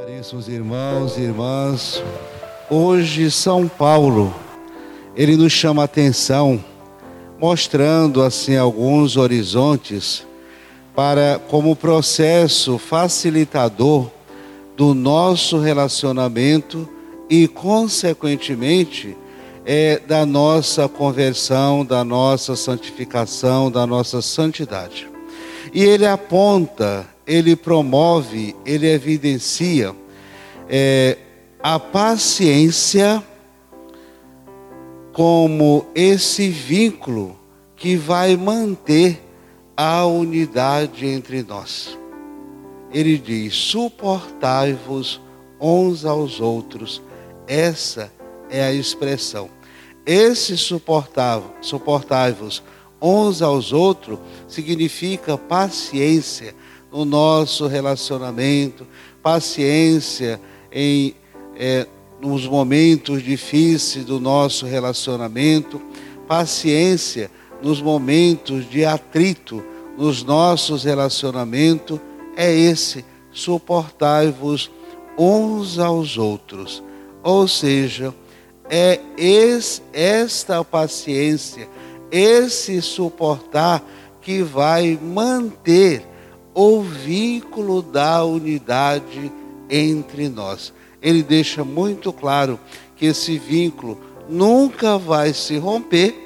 Caríssimos irmãos e irmãs, hoje São Paulo, ele nos chama a atenção, mostrando assim alguns horizontes para como processo facilitador do nosso relacionamento e consequentemente é da nossa conversão, da nossa santificação, da nossa santidade. E ele aponta ele promove, ele evidencia é, a paciência como esse vínculo que vai manter a unidade entre nós. Ele diz: suportai-vos uns aos outros. Essa é a expressão. Esse suportai-vos uns aos outros significa paciência no nosso relacionamento, paciência em é, nos momentos difíceis do nosso relacionamento, paciência nos momentos de atrito nos nossos relacionamentos, é esse suportai-vos uns aos outros. Ou seja, é esta paciência, esse suportar que vai manter o vínculo da unidade entre nós. Ele deixa muito claro que esse vínculo nunca vai se romper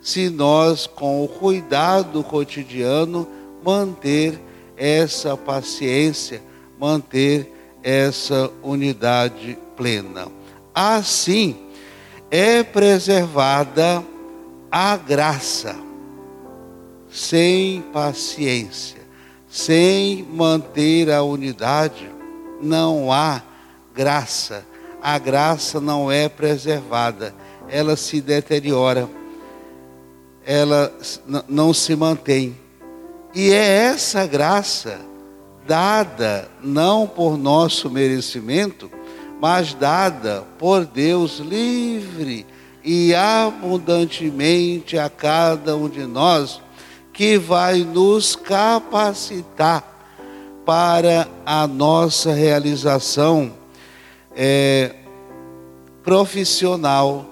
se nós, com o cuidado cotidiano, manter essa paciência, manter essa unidade plena. Assim, é preservada a graça, sem paciência sem manter a unidade, não há graça. A graça não é preservada, ela se deteriora, ela não se mantém. E é essa graça dada não por nosso merecimento, mas dada por Deus livre e abundantemente a cada um de nós que vai nos capacitar para a nossa realização é, profissional,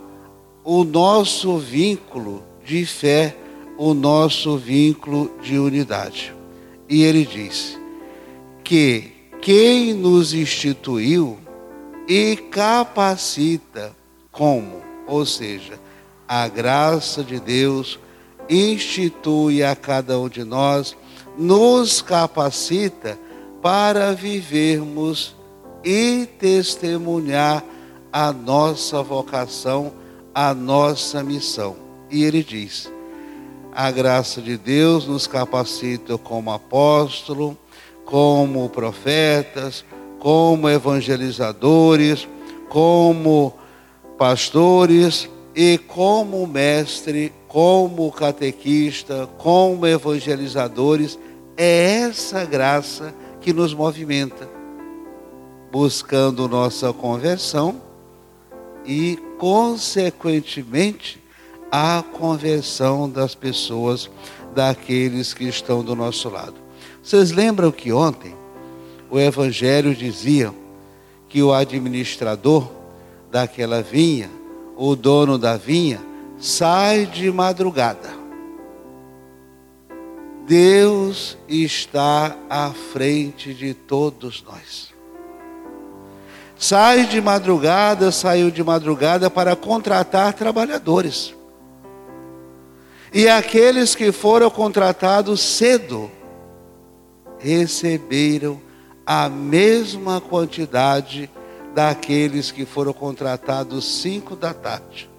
o nosso vínculo de fé, o nosso vínculo de unidade. E ele diz que quem nos instituiu e capacita como, ou seja, a graça de Deus institui a cada um de nós, nos capacita para vivermos e testemunhar a nossa vocação, a nossa missão. E ele diz: a graça de Deus nos capacita como apóstolo, como profetas, como evangelizadores, como pastores e como mestre como catequista, como evangelizadores, é essa graça que nos movimenta, buscando nossa conversão e, consequentemente, a conversão das pessoas, daqueles que estão do nosso lado. Vocês lembram que ontem o Evangelho dizia que o administrador daquela vinha, o dono da vinha, sai de madrugada. Deus está à frente de todos nós. Sai de madrugada, saiu de madrugada para contratar trabalhadores. E aqueles que foram contratados cedo receberam a mesma quantidade daqueles que foram contratados cinco da tarde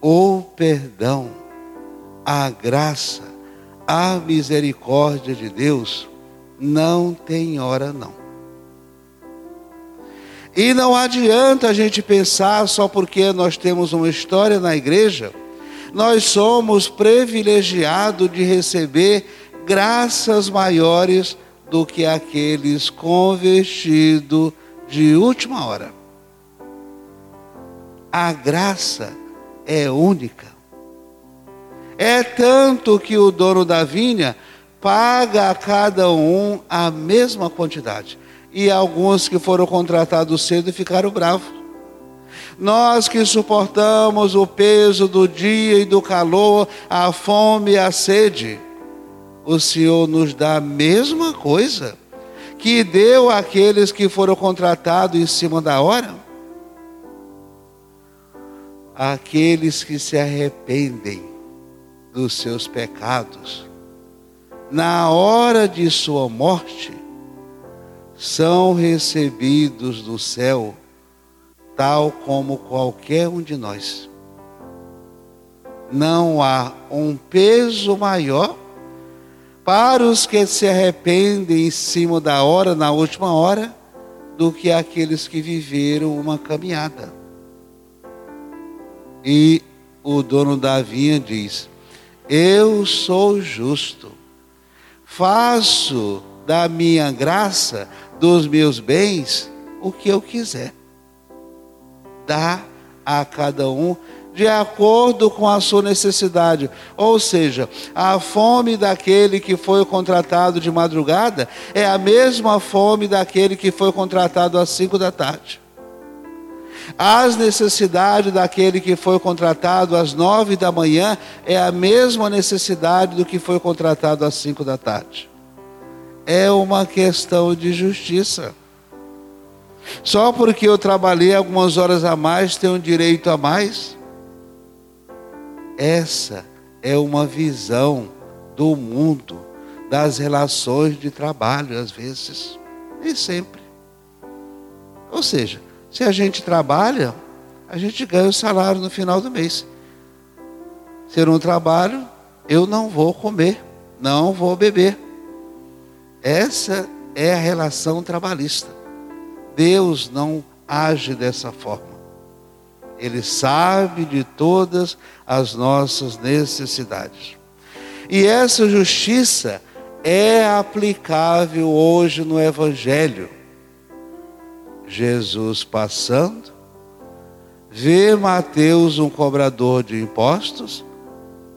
o perdão, a graça, a misericórdia de Deus não tem hora não. E não adianta a gente pensar só porque nós temos uma história na igreja, nós somos privilegiados de receber graças maiores do que aqueles convertidos de última hora. A graça é única. É tanto que o dono da vinha paga a cada um a mesma quantidade. E alguns que foram contratados cedo ficaram bravos. Nós que suportamos o peso do dia e do calor, a fome e a sede, o Senhor nos dá a mesma coisa que deu àqueles que foram contratados em cima da hora? Aqueles que se arrependem dos seus pecados, na hora de sua morte, são recebidos do céu, tal como qualquer um de nós. Não há um peso maior para os que se arrependem em cima da hora, na última hora, do que aqueles que viveram uma caminhada. E o dono da vinha diz: Eu sou justo, faço da minha graça, dos meus bens, o que eu quiser. Dá a cada um de acordo com a sua necessidade. Ou seja, a fome daquele que foi contratado de madrugada é a mesma fome daquele que foi contratado às cinco da tarde. As necessidades daquele que foi contratado às nove da manhã é a mesma necessidade do que foi contratado às cinco da tarde. É uma questão de justiça. Só porque eu trabalhei algumas horas a mais, tenho direito a mais? Essa é uma visão do mundo, das relações de trabalho, às vezes, e sempre. Ou seja, se a gente trabalha, a gente ganha o salário no final do mês. Se eu não trabalho, eu não vou comer, não vou beber. Essa é a relação trabalhista. Deus não age dessa forma. Ele sabe de todas as nossas necessidades. E essa justiça é aplicável hoje no Evangelho. Jesus passando, vê Mateus, um cobrador de impostos,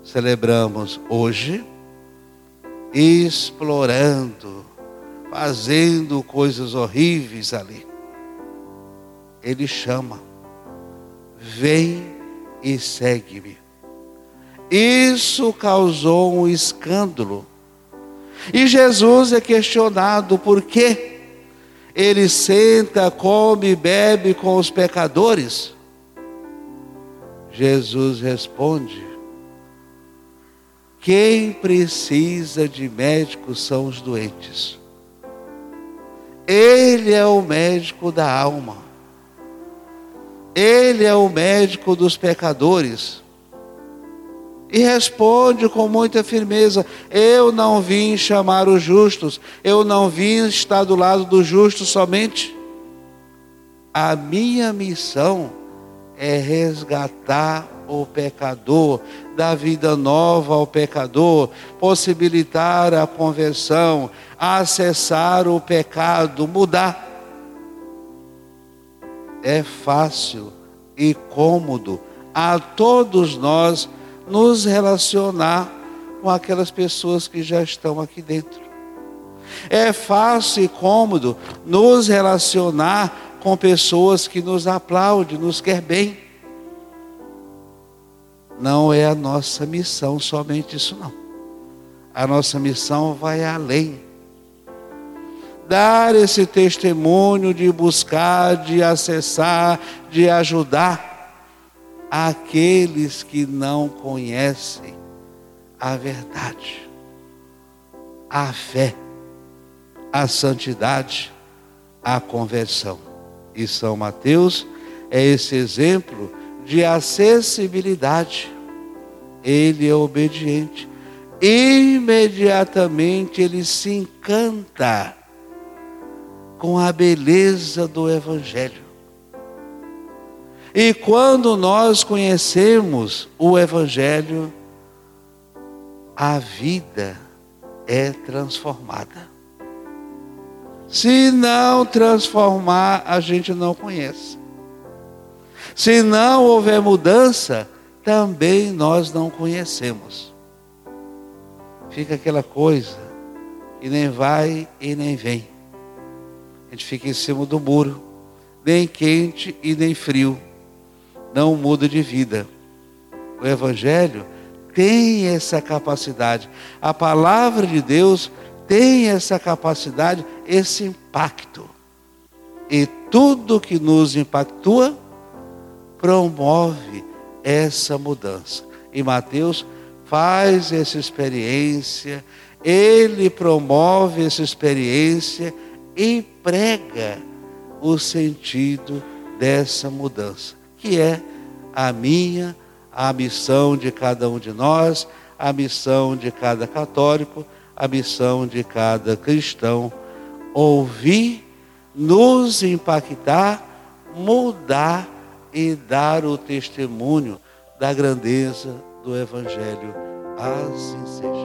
celebramos hoje, explorando, fazendo coisas horríveis ali. Ele chama Vem e segue-me. Isso causou um escândalo. E Jesus é questionado por quê? Ele senta, come e bebe com os pecadores. Jesus responde: Quem precisa de médico são os doentes. Ele é o médico da alma. Ele é o médico dos pecadores. E responde com muita firmeza: Eu não vim chamar os justos, eu não vim estar do lado dos justos somente. A minha missão é resgatar o pecador, dar vida nova ao pecador, possibilitar a conversão, acessar o pecado, mudar é fácil e cômodo a todos nós nos relacionar com aquelas pessoas que já estão aqui dentro. É fácil e cômodo nos relacionar com pessoas que nos aplaudem, nos quer bem. Não é a nossa missão somente isso não. A nossa missão vai além dar esse testemunho de buscar, de acessar, de ajudar aqueles que não conhecem a verdade, a fé, a santidade, a conversão. E São Mateus é esse exemplo de acessibilidade. Ele é obediente. Imediatamente ele se encanta com a beleza do Evangelho. E quando nós conhecemos o Evangelho, a vida é transformada. Se não transformar, a gente não conhece. Se não houver mudança, também nós não conhecemos. Fica aquela coisa e nem vai e nem vem. A gente fica em cima do muro, nem quente e nem frio. Não muda de vida. O Evangelho tem essa capacidade. A palavra de Deus tem essa capacidade, esse impacto. E tudo que nos impactua promove essa mudança. E Mateus faz essa experiência, ele promove essa experiência e prega o sentido dessa mudança, que é a minha, a missão de cada um de nós, a missão de cada católico, a missão de cada cristão. Ouvir, nos impactar, mudar e dar o testemunho da grandeza do Evangelho. Assim seja.